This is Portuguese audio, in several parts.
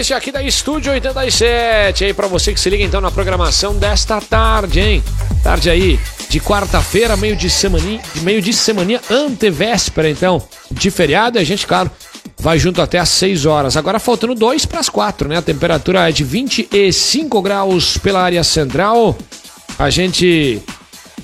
playlist aqui da Estúdio 87. Aí para você que se liga então na programação desta tarde, hein? Tarde aí de quarta-feira, meio de semana, meio de semana antevéspera então, de feriado, e a gente, claro, vai junto até às 6 horas. Agora faltando 2 para as 4, né? A temperatura é de 25 graus pela área central. A gente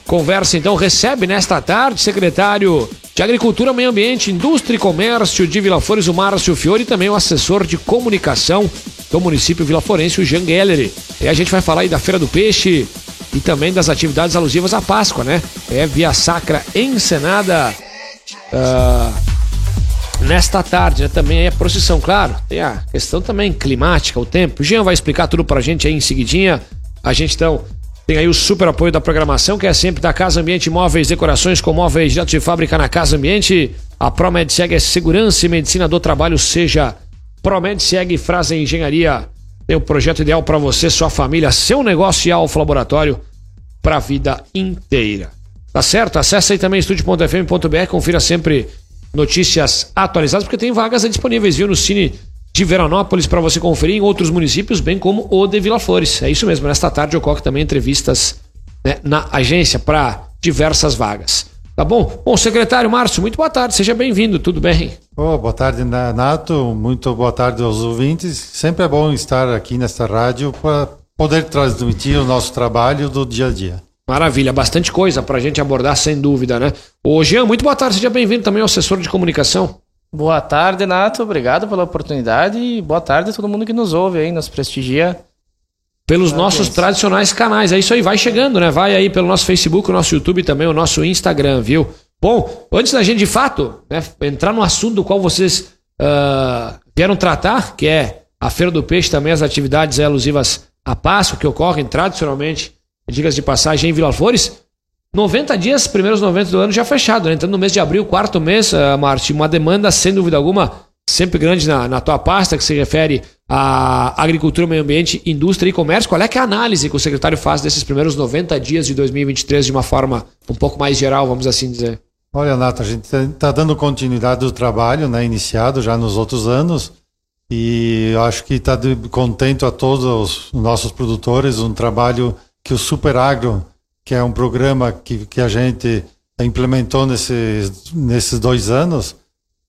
conversa então, recebe nesta tarde secretário de Agricultura, Meio Ambiente, Indústria e Comércio de Vila Flores, o Márcio Fiore, e também o assessor de comunicação do município Vila Florense, o Jean Gelleri. E a gente vai falar aí da Feira do Peixe e também das atividades alusivas à Páscoa, né? É Via Sacra encenada uh, nesta tarde, né? Também é procissão, claro. Tem a questão também climática, o tempo. O Jean vai explicar tudo pra gente aí em seguidinha. A gente então tem aí o super apoio da programação, que é sempre da Casa Ambiente Móveis, decorações com móveis direto de fábrica na Casa Ambiente. A ProMedseg é segurança e medicina do trabalho, seja ProMedseg Frase Engenharia. Tem o projeto ideal para você, sua família, seu negócio e Alfa Laboratório para a vida inteira. Tá certo? Acesse aí também estúdio.fm.br, confira sempre notícias atualizadas, porque tem vagas disponíveis, viu, no Cine de Veranópolis para você conferir em outros municípios, bem como o de Vila Flores. É isso mesmo, nesta tarde ocorre também entrevistas né, na agência para diversas vagas. Tá bom? Bom, secretário Márcio, muito boa tarde, seja bem-vindo, tudo bem? Oh, boa tarde, Nato, muito boa tarde aos ouvintes. Sempre é bom estar aqui nesta rádio para poder transmitir o nosso trabalho do dia a dia. Maravilha, bastante coisa para a gente abordar, sem dúvida, né? Ô, Jean, muito boa tarde, seja bem-vindo também ao assessor de comunicação. Boa tarde, Nato. Obrigado pela oportunidade e boa tarde a todo mundo que nos ouve aí, nos prestigia. Pelos nossos tradicionais canais. É isso aí, vai chegando, né? Vai aí pelo nosso Facebook, o nosso YouTube também, o nosso Instagram, viu? Bom, antes da gente de fato né, entrar no assunto do qual vocês uh, vieram tratar, que é a Feira do Peixe, também as atividades alusivas à Páscoa, que ocorrem tradicionalmente, digas de passagem, em Vila Flores. 90 dias, primeiros 90 do ano já fechado, né? Entrando no mês de abril, quarto mês, uh, Marte, uma demanda, sem dúvida alguma, sempre grande na, na tua pasta, que se refere à agricultura, meio ambiente, indústria e comércio. Qual é é a análise que o secretário faz desses primeiros 90 dias de 2023 de uma forma um pouco mais geral, vamos assim dizer? Olha, Nato, a gente está dando continuidade do trabalho né, iniciado já nos outros anos e acho que está contento a todos os nossos produtores, um trabalho que o Super Agro que é um programa que, que a gente implementou nesses, nesses dois anos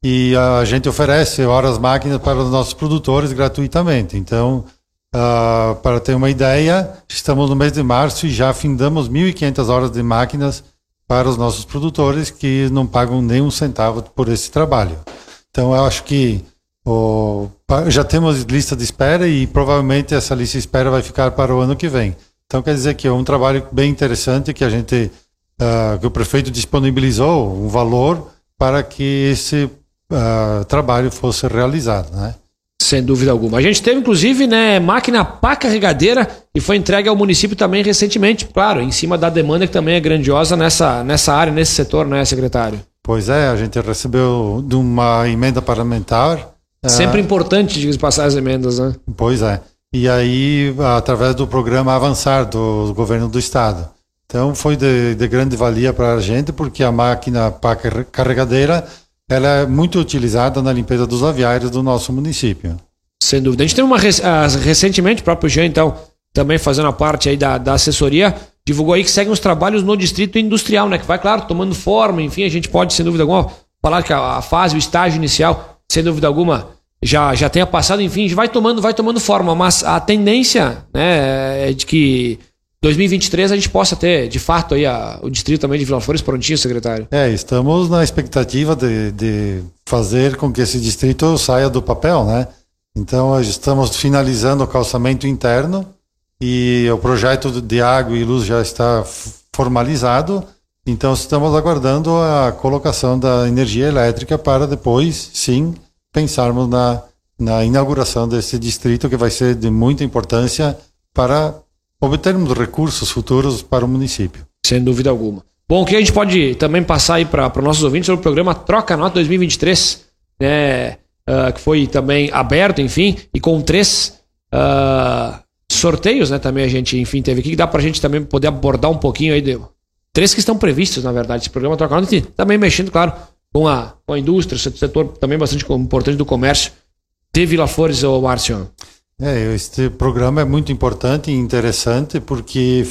e a gente oferece horas máquinas para os nossos produtores gratuitamente. Então, uh, para ter uma ideia, estamos no mês de março e já findamos 1.500 horas de máquinas para os nossos produtores que não pagam nem um centavo por esse trabalho. Então, eu acho que já temos lista de espera e provavelmente essa lista de espera vai ficar para o ano que vem. Então quer dizer que é um trabalho bem interessante que a gente, uh, que o prefeito disponibilizou um valor para que esse uh, trabalho fosse realizado, né? Sem dúvida alguma. A gente teve, inclusive, né, máquina pá carregadeira e foi entregue ao município também recentemente, claro, em cima da demanda que também é grandiosa nessa, nessa área, nesse setor, né, secretário? Pois é, a gente recebeu de uma emenda parlamentar. Sempre uh, importante, diga passar as emendas, né? Pois é e aí através do programa Avançar do governo do estado. Então foi de, de grande valia para a gente porque a máquina carregadeira ela é muito utilizada na limpeza dos aviários do nosso município. Sem dúvida. A gente teve uma recentemente, o próprio Jean, então, também fazendo a parte aí da, da assessoria, divulgou aí que seguem os trabalhos no distrito industrial, né? Que vai, claro, tomando forma, enfim, a gente pode, sem dúvida alguma, falar que a, a fase, o estágio inicial, sem dúvida alguma, já, já tenha passado, enfim, vai tomando, vai tomando forma, mas a tendência né, é de que 2023 a gente possa ter, de fato, aí a, o distrito também de Vila Flores prontinho, secretário. É, estamos na expectativa de, de fazer com que esse distrito saia do papel, né? Então, estamos finalizando o calçamento interno e o projeto de água e luz já está formalizado. Então, estamos aguardando a colocação da energia elétrica para depois, sim, pensarmos na, na inauguração desse distrito, que vai ser de muita importância para obtermos recursos futuros para o município. Sem dúvida alguma. Bom, o que a gente pode também passar aí para os nossos ouvintes sobre o programa Troca Nota 2023, né, uh, que foi também aberto, enfim, e com três uh, sorteios, né, também a gente, enfim, teve aqui, que dá para a gente também poder abordar um pouquinho aí, de, três que estão previstos, na verdade, esse programa Troca Nota, também mexendo, claro, com a, com a indústria, setor também bastante importante do comércio. de Vila Flores, ô Márcio? É, este programa é muito importante e interessante porque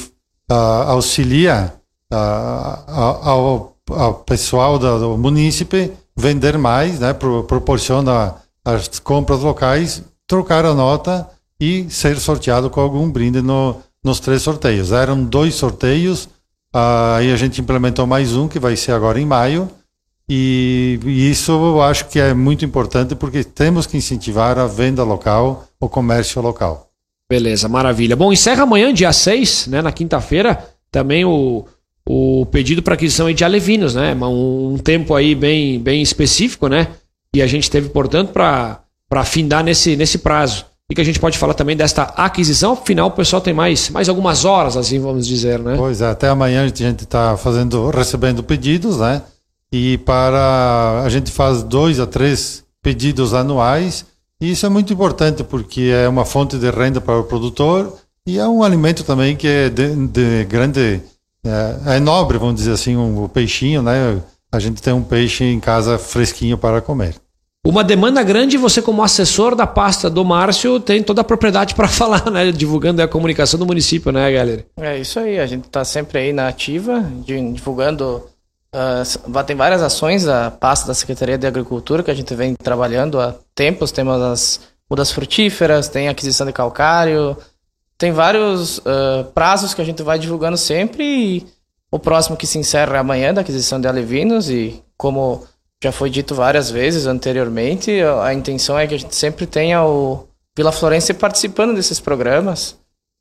uh, auxilia uh, ao, ao, pessoal do, município vender mais, né, pro, proporciona as compras locais, trocar a nota e ser sorteado com algum brinde no, nos três sorteios. Eram dois sorteios, uh, aí a gente implementou mais um que vai ser agora em maio. E, e, isso eu acho que é muito importante porque temos que incentivar a venda local, o comércio local. Beleza, maravilha. Bom, encerra amanhã, dia 6, né, na quinta-feira, também o, o pedido para aquisição de alevinos, né? Um, um, tempo aí bem, bem específico, né? E a gente teve, portanto, para afindar nesse, nesse prazo. E que a gente pode falar também desta aquisição, afinal o pessoal tem mais, mais algumas horas, assim vamos dizer, né? Pois é, até amanhã a gente está fazendo, recebendo pedidos, né? E para a gente faz dois a três pedidos anuais. E isso é muito importante porque é uma fonte de renda para o produtor e é um alimento também que é de, de grande é, é, nobre, vamos dizer assim, um, o peixinho, né? A gente tem um peixe em casa fresquinho para comer. Uma demanda grande, você como assessor da pasta do Márcio tem toda a propriedade para falar, né? Divulgando a comunicação do município, né, galera? É isso aí, a gente está sempre aí na ativa, divulgando Uh, tem várias ações a pasta da Secretaria de Agricultura que a gente vem trabalhando há tempos. Temos as mudas frutíferas, tem aquisição de calcário, tem vários uh, prazos que a gente vai divulgando sempre. E o próximo que se encerra amanhã da aquisição de alevinos e como já foi dito várias vezes anteriormente, a intenção é que a gente sempre tenha o Vila Florense participando desses programas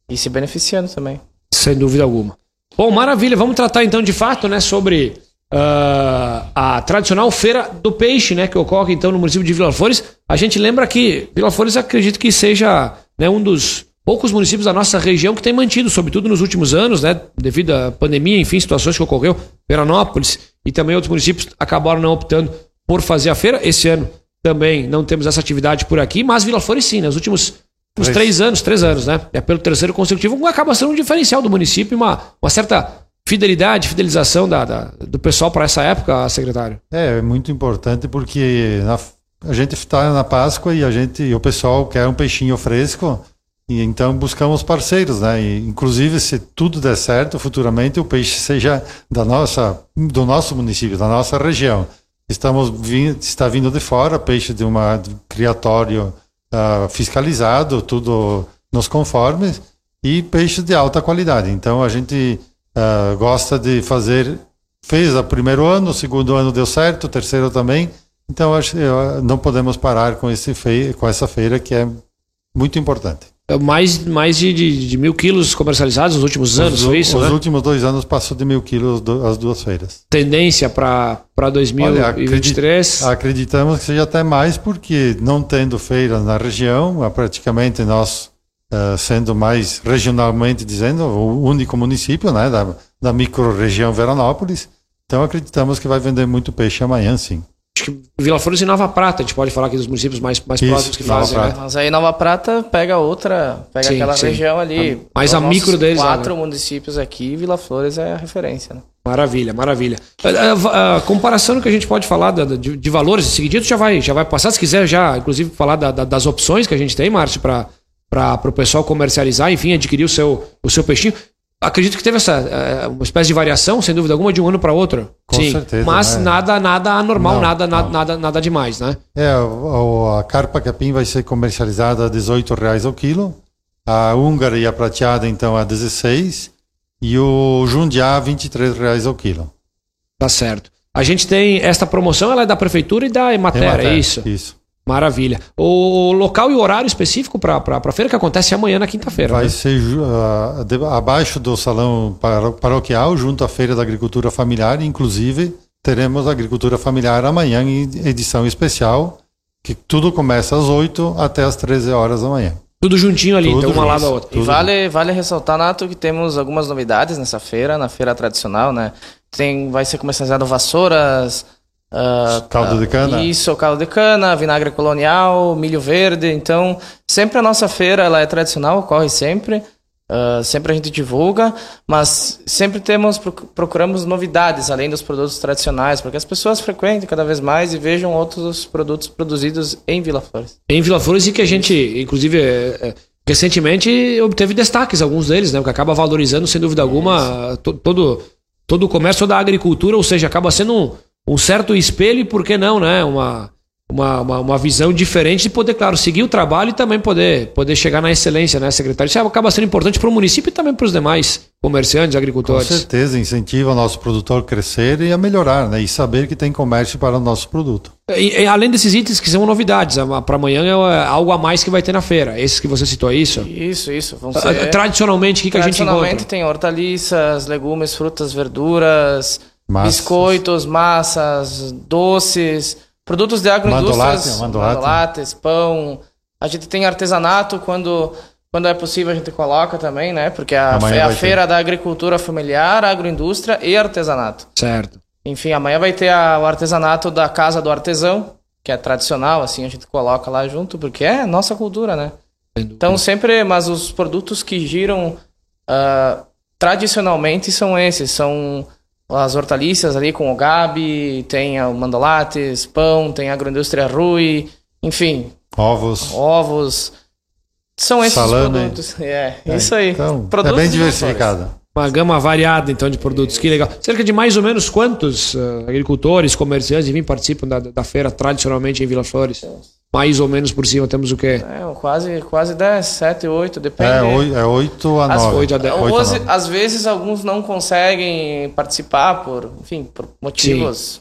e se beneficiando também. Sem dúvida alguma. Bom, maravilha. Vamos tratar então de fato, né, sobre uh, a tradicional feira do peixe, né, que ocorre então no município de Vila Flores. A gente lembra que Vila Flores acredito que seja né, um dos poucos municípios da nossa região que tem mantido, sobretudo nos últimos anos, né, devido à pandemia, enfim, situações que ocorreu, Veranópolis e também outros municípios acabaram não optando por fazer a feira. Esse ano também não temos essa atividade por aqui, mas Vila Flores sim, nos últimos uns três anos, três anos, né? É pelo terceiro consecutivo, acaba sendo um diferencial do município, uma, uma certa fidelidade, fidelização da, da do pessoal para essa época, secretário? É, é muito importante porque na, a gente está na Páscoa e a gente, o pessoal quer um peixinho fresco e então buscamos parceiros, né? E, inclusive, se tudo der certo, futuramente o peixe seja da nossa, do nosso município, da nossa região. Estamos vindo, está vindo de fora peixe de de criatório uh, fiscalizado, tudo nos conformes e peixe de alta qualidade. Então a gente uh, gosta de fazer. Fez o primeiro ano, o segundo ano deu certo, o terceiro também. Então acho, não podemos parar com, esse feira, com essa feira que é muito importante. É mais, mais de, de, de, mil quilos comercializados nos últimos os, anos, foi isso? Os né? últimos dois anos passou de mil quilos do, as duas feiras. Tendência para 2023? Olha, acreditamos que seja até mais, porque não tendo feiras na região, praticamente nós uh, sendo mais regionalmente dizendo, o único município né, da, da micro-região Veranópolis. Então acreditamos que vai vender muito peixe amanhã, sim. Acho que Vila Flores e Nova Prata, a gente pode falar aqui dos municípios mais, mais Isso, próximos que Nova fazem, Prata. né? Mas aí Nova Prata pega outra, pega sim, aquela sim. região ali. Mas a micro deles. Quatro né? municípios aqui, Vila Flores é a referência, né? Maravilha, maravilha. A, a, a, comparação que a gente pode falar de, de, de valores, em seguida já vai, já vai passar. Se quiser já, inclusive, falar da, da, das opções que a gente tem, Márcio, para para o pessoal comercializar, enfim, adquirir o seu, o seu peixinho. Acredito que teve essa é, uma espécie de variação, sem dúvida alguma, de um ano para outro. Com Sim, certeza. Mas né? nada, nada anormal, não, nada, não. nada, nada, nada demais, né? É, a, a carpa capim vai ser comercializada a 18 reais ao quilo, a húngara e a prateada então a 16 e o jundiá a 23 reais ao quilo. Tá certo. A gente tem esta promoção, ela é da prefeitura e da Emater, Emater é isso? Isso. Maravilha. O local e o horário específico para a feira que acontece amanhã na quinta-feira. Vai né? ser uh, de, abaixo do salão paroquial, junto à Feira da Agricultura Familiar. Inclusive, teremos a Agricultura Familiar amanhã em edição especial, que tudo começa às 8 até às 13 horas da manhã. Tudo juntinho ali, tudo então uma lá da outra. E vale, vale ressaltar, Nato, que temos algumas novidades nessa feira, na feira tradicional, né? Tem, vai ser comercializado vassouras, Uh, caldo de cana? Isso, caldo de cana, vinagre colonial, milho verde. Então, sempre a nossa feira ela é tradicional, ocorre sempre. Uh, sempre a gente divulga, mas sempre temos procuramos novidades além dos produtos tradicionais, porque as pessoas frequentem cada vez mais e vejam outros produtos produzidos em Vila Flores. Em Vila Flores e que a gente, inclusive, é, é, recentemente obteve destaques alguns deles, né? O que acaba valorizando sem dúvida alguma to, todo todo o comércio da agricultura, ou seja, acaba sendo um, um certo espelho e por que não, né? Uma uma, uma, uma, visão diferente de poder, claro, seguir o trabalho e também poder, poder chegar na excelência, né, secretário? Isso acaba sendo importante para o município e também para os demais comerciantes, agricultores. Com certeza, incentiva o nosso produtor a crescer e a melhorar, né? E saber que tem comércio para o nosso produto. E, e além desses itens que são novidades, para amanhã é algo a mais que vai ter na feira. Esses que você citou, é isso? Isso, isso. Vão ser... Tradicionalmente, o que, que a gente encontra? Tradicionalmente tem hortaliças, legumes, frutas, verduras, massas. biscoitos, massas, doces Produtos de agroindústrias, mandolates, pão. A gente tem artesanato quando, quando é possível a gente coloca também, né? Porque a, é a feira ter. da agricultura familiar, agroindústria e artesanato. Certo. Enfim, amanhã vai ter a, o artesanato da Casa do Artesão, que é tradicional, assim, a gente coloca lá junto, porque é nossa cultura, né? Então sempre, mas os produtos que giram uh, tradicionalmente são esses, são as hortaliças ali com o gabi, tem o mandolates, pão, tem a agroindústria Rui, enfim. Ovos. Ovos. São esses Salame. produtos. É, é, isso aí. Então, é bem diversificado. Uma gama variada, então, de produtos. Que legal. Cerca de mais ou menos quantos uh, agricultores, comerciantes, enfim, participam da, da feira tradicionalmente em Vila Flores? mais ou menos por cima temos o quê? É, quase, quase 10, 7, 8, depende. É, 8, é 8 a 9. 8 a 10. 8 a 9. Às vezes alguns não conseguem participar por, enfim, por motivos Sim.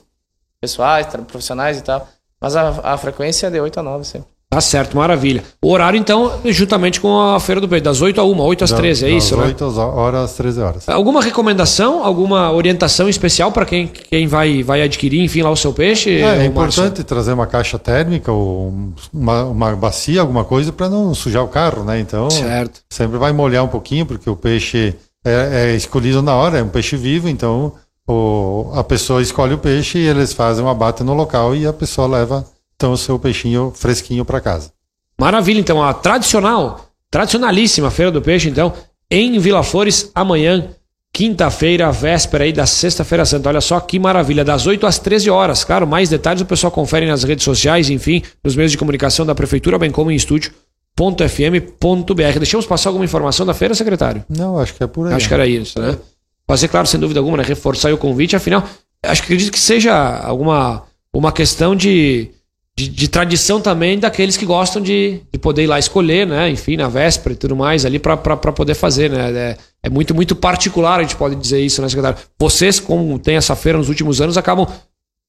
pessoais, profissionais e tal. Mas a, a frequência é de 8 a 9 sempre. Tá certo, maravilha. O horário, então, juntamente com a Feira do Peito, das 8 a 1, 8 às 13, é isso, né? 8 horas às 13 horas. Alguma recomendação, alguma orientação especial para quem, quem vai, vai adquirir, enfim, lá o seu peixe? É, é importante trazer uma caixa térmica ou uma, uma bacia, alguma coisa, para não sujar o carro, né? Então, certo. sempre vai molhar um pouquinho, porque o peixe é, é escolhido na hora, é um peixe vivo, então o, a pessoa escolhe o peixe e eles fazem um abate no local e a pessoa leva então o seu peixinho fresquinho para casa. Maravilha, então a tradicional, tradicionalíssima Feira do Peixe, então, em Vila Flores, amanhã, quinta-feira, véspera aí da Sexta-feira Santa. Olha só que maravilha, das 8 às 13 horas. Claro, mais detalhes o pessoal confere nas redes sociais, enfim, nos meios de comunicação da Prefeitura, bem como em estúdio.fm.br. Deixamos passar alguma informação da feira, secretário? Não, acho que é por aí. Acho que era isso, né? Fazer, claro, sem dúvida alguma, né? reforçar o convite, afinal, acho que acredito que seja alguma uma questão de de, de, tradição também daqueles que gostam de, de poder ir lá escolher, né? Enfim, na véspera e tudo mais ali para poder fazer, né? É, é, muito, muito particular, a gente pode dizer isso, né, secretário? Vocês, como tem essa feira nos últimos anos, acabam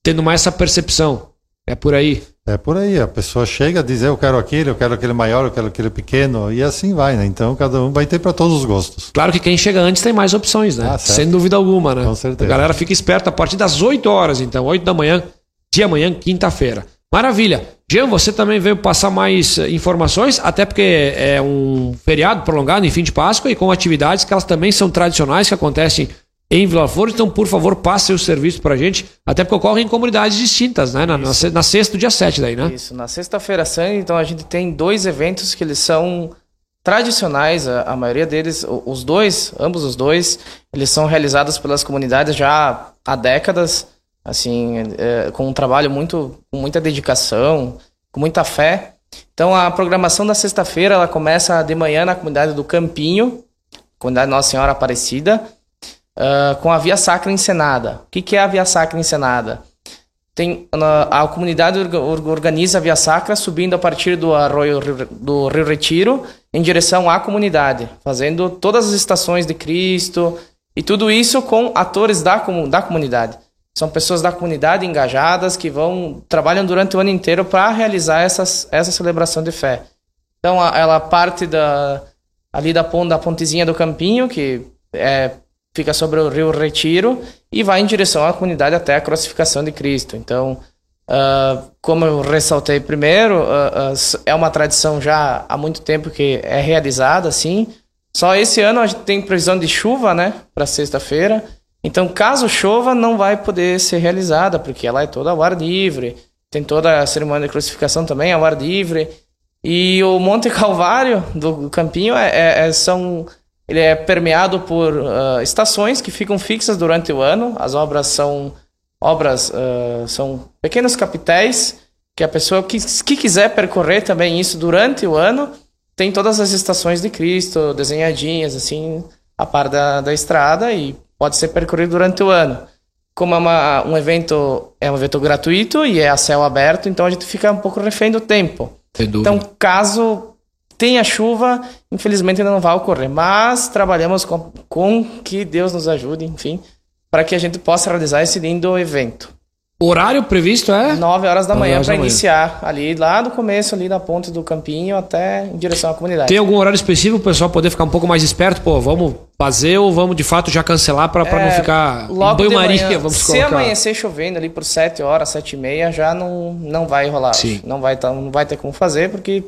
tendo mais essa percepção. É por aí. É por aí. A pessoa chega a dizer eu quero aquele, eu quero aquele maior, eu quero aquele pequeno, e assim vai, né? Então cada um vai ter para todos os gostos. Claro que quem chega antes tem mais opções, né? Ah, Sem dúvida alguma, né? Com certeza. A galera fica esperta a partir das 8 horas, então, 8 da manhã, de amanhã, quinta-feira. Maravilha. Jean, você também veio passar mais eh, informações, até porque é um feriado prolongado em fim de Páscoa e com atividades que elas também são tradicionais que acontecem em Vila Flores. Então, por favor, passe o serviço pra gente, até porque ocorre em comunidades distintas, né? Na, na, na sexta, dia 7 daí, né? Isso, na sexta-feira santa, então a gente tem dois eventos que eles são tradicionais, a, a, maioria deles, os dois, ambos os dois, eles são realizados pelas comunidades já há décadas assim, é, com um trabalho muito, com muita dedicação, com muita fé. Então a programação da sexta-feira ela começa de manhã na comunidade do Campinho, comunidade Nossa Senhora Aparecida, uh, com a Via Sacra encenada. O que, que é a Via Sacra encenada? Tem, a comunidade organiza a Via Sacra subindo a partir do arroio do Rio Retiro em direção à comunidade, fazendo todas as estações de Cristo e tudo isso com atores da, da comunidade. São pessoas da comunidade engajadas que vão trabalham durante o ano inteiro para realizar essas, essa celebração de fé. Então a, ela parte da ali da, da pontezinha do Campinho, que é, fica sobre o Rio Retiro, e vai em direção à comunidade até a crucificação de Cristo. Então, uh, como eu ressaltei primeiro, uh, uh, é uma tradição já há muito tempo que é realizada assim. Só esse ano a gente tem previsão de chuva, né, para sexta-feira. Então, caso chova, não vai poder ser realizada, porque ela é toda ao ar livre. Tem toda a cerimônia de crucificação também ao ar livre. E o Monte Calvário do Campinho é, é, é são ele é permeado por uh, estações que ficam fixas durante o ano. As obras são obras uh, são pequenos capitéis que a pessoa que, que quiser percorrer também isso durante o ano tem todas as estações de Cristo desenhadinhas assim a par da, da estrada e pode ser percorrido durante o ano. Como é uma, um evento é um evento gratuito e é a céu aberto, então a gente fica um pouco refém do tempo. Então, caso tenha chuva, infelizmente ainda não vai ocorrer, mas trabalhamos com, com que Deus nos ajude, enfim, para que a gente possa realizar esse lindo evento. O horário previsto é? 9 horas da manhã para iniciar ali, lá do começo, ali na ponte do campinho até em direção à comunidade. Tem algum horário específico para o pessoal poder ficar um pouco mais esperto? Pô, vamos fazer ou vamos de fato já cancelar para é, não ficar logo banho-maria? Vamos Se colocar. amanhecer chovendo ali por 7 horas, 7 e meia, já não, não vai rolar. Sim. Não vai, tá, não vai ter como fazer, porque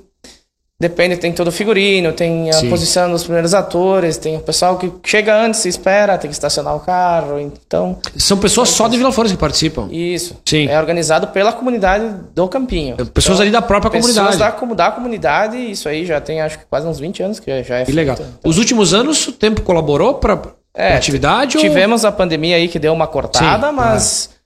Depende, tem todo o figurino, tem a Sim. posição dos primeiros atores, tem o pessoal que chega antes, se espera, tem que estacionar o carro, então... São pessoas só de Vila Flores que participam? Isso. Sim. É organizado pela comunidade do Campinho. É, pessoas então, ali da própria comunidade. Pessoas da, da comunidade, isso aí já tem acho que quase uns 20 anos que já é feito. legal. Então... Os últimos anos o tempo colaborou para é, atividade? Tivemos ou... a pandemia aí que deu uma cortada, Sim, mas... É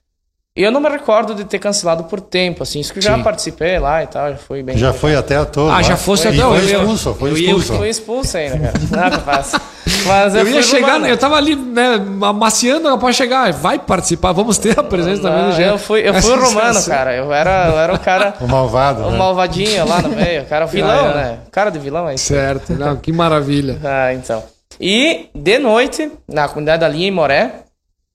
eu não me recordo de ter cancelado por tempo, assim. Isso que já participei lá e tal, já foi bem. Já foi até a toa. Ah, já fosse até hoje. Foi expulso, foi expulso. Fui expulso ainda, cara. Nada fácil. Mas eu, eu ia chegar, eu tava ali, né, amaciando para chegar. Vai participar, vamos ter a presença também do Eu fui, eu fui romano, cara. Eu era, eu era o cara. o malvado. O né? malvadinho lá no meio. O cara, o vilão, ah, é. né? Cara de vilão aí. Certo, não, que maravilha. ah, então. E de noite, na comunidade da Linha em Moré,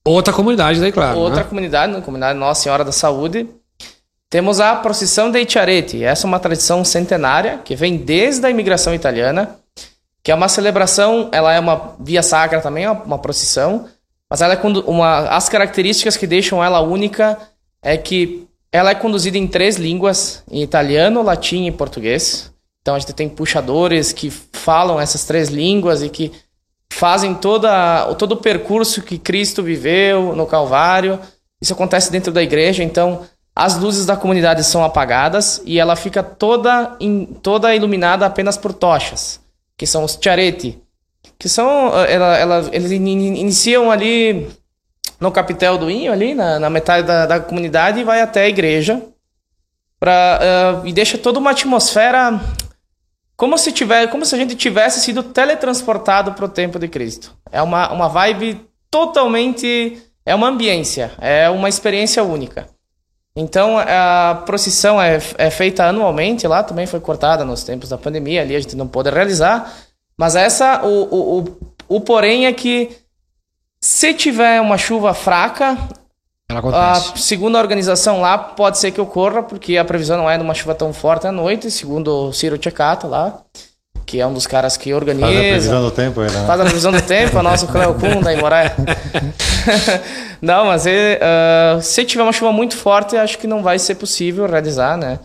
Outra comunidade daí, claro. Outra né? comunidade, na comunidade Nossa Senhora da Saúde. Temos a procissão de Itiarete. Essa é uma tradição centenária que vem desde a imigração italiana, que é uma celebração, ela é uma via sacra também, é uma procissão, mas ela é uma as características que deixam ela única é que ela é conduzida em três línguas, em italiano, latim e português. Então a gente tem puxadores que falam essas três línguas e que fazem toda, todo o percurso que Cristo viveu no Calvário. Isso acontece dentro da igreja, então as luzes da comunidade são apagadas e ela fica toda, in, toda iluminada apenas por tochas, que são os chareti, que são ela, ela, eles iniciam ali no capitel do Inho, ali na, na metade da, da, comunidade e vai até a igreja pra, uh, e deixa toda uma atmosfera como se, tiver, como se a gente tivesse sido teletransportado para o tempo de Cristo. É uma, uma vibe totalmente. É uma ambiência, é uma experiência única. Então a procissão é, é feita anualmente lá, também foi cortada nos tempos da pandemia, ali a gente não pôde realizar. Mas essa, o, o, o, o porém é que se tiver uma chuva fraca, a segunda organização lá pode ser que ocorra, porque a previsão não é de uma chuva tão forte à noite, segundo o Ciro Tchecato lá, que é um dos caras que organiza. Faz a previsão do tempo aí, né? Faz a previsão do tempo, o nosso Cleo Kuhn da Imoré. não, mas uh, se tiver uma chuva muito forte, acho que não vai ser possível realizar, né?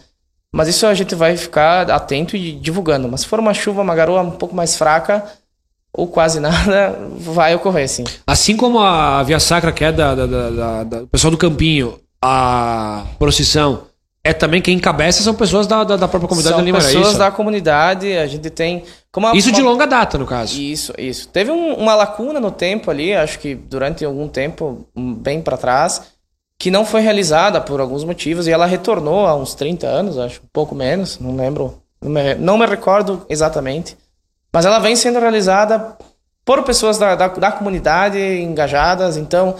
Mas isso a gente vai ficar atento e divulgando. Mas se for uma chuva, uma garoa um pouco mais fraca, ou quase nada vai ocorrer, sim. Assim como a Via Sacra, que é da, da, da, da pessoal do Campinho, a procissão é também quem encabeça são pessoas da, da, da própria comunidade são da Lima, pessoas isso? da comunidade, a gente tem... A, isso uma... de longa data, no caso. Isso, isso. Teve um, uma lacuna no tempo ali, acho que durante algum tempo, bem para trás, que não foi realizada por alguns motivos, e ela retornou há uns 30 anos, acho, um pouco menos, não lembro, não me, não me recordo exatamente. Mas ela vem sendo realizada por pessoas da, da, da comunidade engajadas, então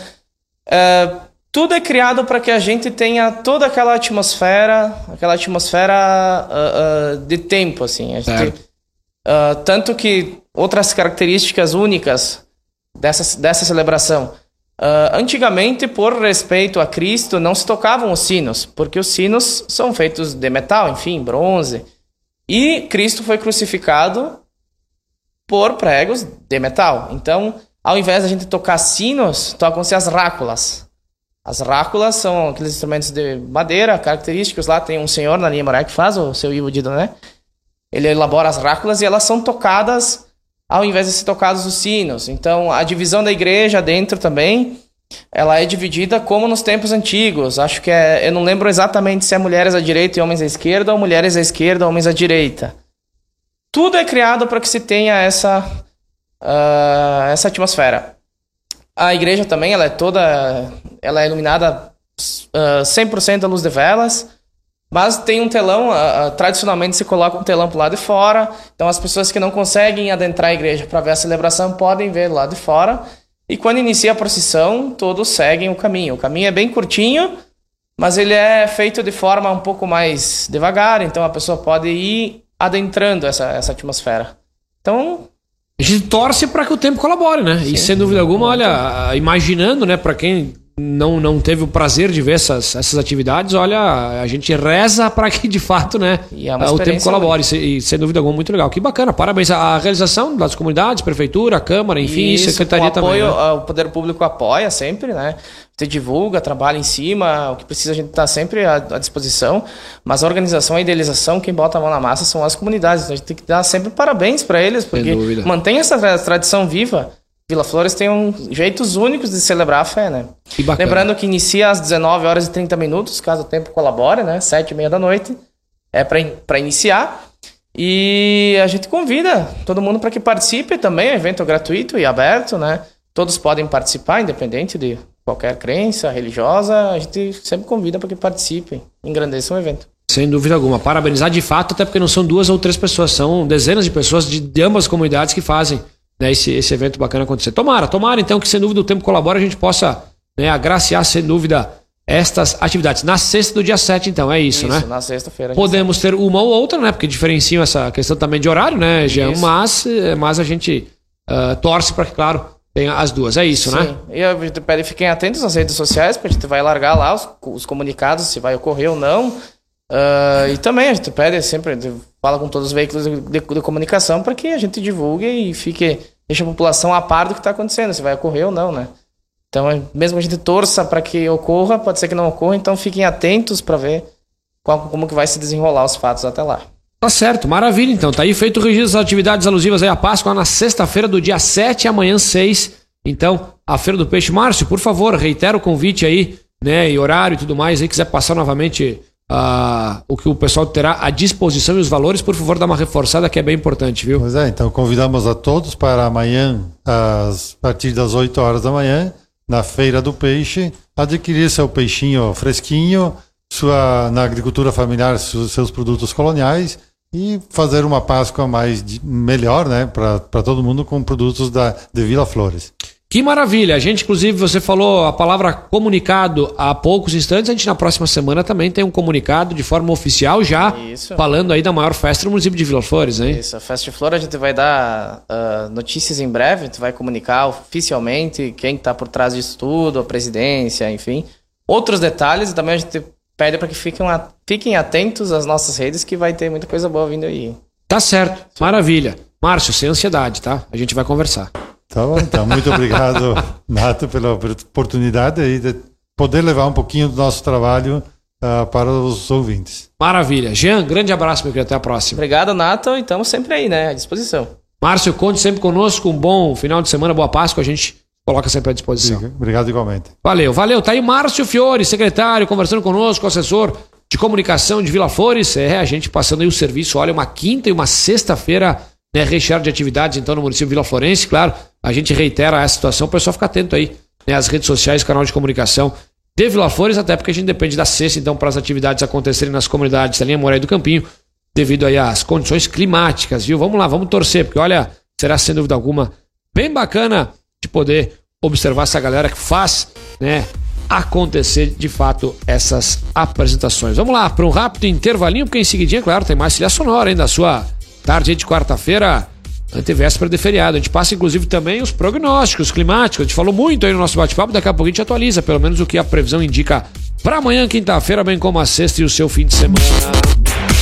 é, tudo é criado para que a gente tenha toda aquela atmosfera, aquela atmosfera uh, uh, de tempo, assim. Gente, uh, tanto que outras características únicas dessa, dessa celebração. antigamente, por respeito a Cristo, não se tocavam os sinos, porque os sinos são feitos de metal, enfim, bronze. E Cristo foi crucificado por pregos de metal. Então, ao invés da gente tocar sinos, tocam-se as ráculas. As ráculas são aqueles instrumentos de madeira, característicos. Lá tem um senhor na linha Moraes que faz, o seu Ivo Dido, né? Ele elabora as ráculas e elas são tocadas ao invés de ser tocados os sinos. Então, a divisão da igreja dentro também, ela é dividida como nos tempos antigos. Acho que é, eu não lembro exatamente se é mulheres à direita e homens à esquerda ou mulheres à esquerda e homens à direita. Tudo é criado para que se tenha essa uh, essa atmosfera. A igreja também, ela é toda, ela é iluminada uh, 100% à luz de velas, mas tem um telão, uh, tradicionalmente se coloca um telão para lado de fora, então as pessoas que não conseguem adentrar a igreja para ver a celebração podem ver lado de fora, e quando inicia a procissão, todos seguem o caminho. O caminho é bem curtinho, mas ele é feito de forma um pouco mais devagar, então a pessoa pode ir adentrando essa, essa atmosfera. Então. A gente torce para que o tempo colabore, né? Sim. E sem dúvida alguma, olha, imaginando, né, para quem não, não teve o prazer de ver essas, essas atividades, olha, a gente reza para que de fato né, é o tempo colabore. E, sem dúvida alguma, muito legal. Que bacana, parabéns. A realização das comunidades, prefeitura, Câmara, enfim, Isso, secretaria apoio, também. Né? O poder público apoia sempre, né? Você divulga, trabalha em cima, o que precisa a gente está sempre à, à, disposição. Mas a organização, a idealização, quem bota a mão na massa são as comunidades. Então a gente tem que dar sempre parabéns para eles, porque mantém essa tradição viva. Vila Flores tem um, jeitos únicos de celebrar a fé, né? Que bacana. Lembrando que inicia às 19 horas e 30 minutos, caso o tempo colabore, né? 7 e meia da noite é para iniciar. E a gente convida todo mundo para que participe também, é um evento gratuito e aberto, né? Todos podem participar, independente de qualquer crença religiosa, a gente sempre convida para que participem, engrandeçam o evento. Sem dúvida alguma. Parabenizar de fato, até porque não são duas ou três pessoas, são dezenas de pessoas de, de ambas as comunidades que fazem né, esse, esse evento bacana acontecer. Tomara, tomara então que sem dúvida o tempo colabora, a gente possa né, agraciar sem dúvida estas atividades. Na sexta do dia 7, então, é isso, isso né? na sexta-feira. Podemos ter uma ou outra, né? Porque diferenciam essa questão também de horário, né, Jean? Mas, mas a gente uh, torce para que, claro, tenha as duas. É isso, Sim. né? E fiquem atentos nas redes sociais, porque a gente vai largar lá os, os comunicados, se vai ocorrer ou não. Uh, e também a gente pede sempre, fala com todos os veículos de, de, de comunicação para que a gente divulgue e fique deixa a população a par do que está acontecendo, se vai ocorrer ou não, né? Então, é, mesmo a gente torça para que ocorra, pode ser que não ocorra, então fiquem atentos para ver qual, como que vai se desenrolar os fatos até lá. Tá certo, maravilha então. Tá aí feito o registro das atividades alusivas aí à Páscoa na sexta-feira do dia 7, amanhã 6. Então, a Feira do Peixe. Márcio, por favor, reitera o convite aí, né, e horário e tudo mais, aí quiser passar novamente uh, o que o pessoal terá à disposição e os valores, por favor, dá uma reforçada que é bem importante, viu? Pois é, então convidamos a todos para amanhã, às, a partir das 8 horas da manhã, na Feira do Peixe, adquirir seu peixinho fresquinho, sua, na agricultura familiar, seus produtos coloniais e fazer uma Páscoa mais melhor, né, para todo mundo com produtos da de Vila Flores. Que maravilha! A gente, inclusive, você falou a palavra comunicado há poucos instantes. A gente, na próxima semana, também tem um comunicado de forma oficial já Isso. falando aí da maior festa do município de Vila Flores, hein? Isso, a Festa de Flor a gente vai dar uh, notícias em breve, a gente vai comunicar oficialmente quem está por trás disso tudo, a presidência, enfim. Outros detalhes e também a gente pede para que fiquem, fiquem atentos às nossas redes que vai ter muita coisa boa vindo aí. Tá certo, maravilha. Márcio, sem ansiedade, tá? A gente vai conversar. Tá bom, então. Muito obrigado, Nato, pela oportunidade aí de poder levar um pouquinho do nosso trabalho uh, para os ouvintes. Maravilha. Jean, grande abraço, meu querido. Até a próxima. Obrigado, Nato. E estamos sempre aí, né? À disposição. Márcio, conte sempre conosco. Um bom final de semana, boa Páscoa. A gente coloca sempre à disposição. Obrigado igualmente. Valeu, valeu. Tá aí Márcio Fiore, secretário, conversando conosco, assessor de comunicação de Vila Flores. É, a gente passando aí o serviço. Olha, uma quinta e uma sexta-feira né, recheado de atividades, então, no município de Vila Florense. Claro, a gente reitera essa situação, o pessoal fica atento aí, né, as redes sociais, canal de comunicação de Vila Flores, até porque a gente depende da cesta, então, para as atividades acontecerem nas comunidades da linha Moraí do Campinho, devido aí às condições climáticas, viu? Vamos lá, vamos torcer, porque olha, será sem dúvida alguma bem bacana de poder observar essa galera que faz, né, acontecer de fato essas apresentações. Vamos lá, para um rápido intervalinho, porque em seguidinha, claro, tem mais trilha sonora ainda da sua tarde de quarta-feira, antevéspera de feriado. A gente passa, inclusive, também os prognósticos climáticos. A gente falou muito aí no nosso bate-papo, daqui a pouco a gente atualiza, pelo menos o que a previsão indica para amanhã, quinta-feira, bem como a sexta e o seu fim de semana.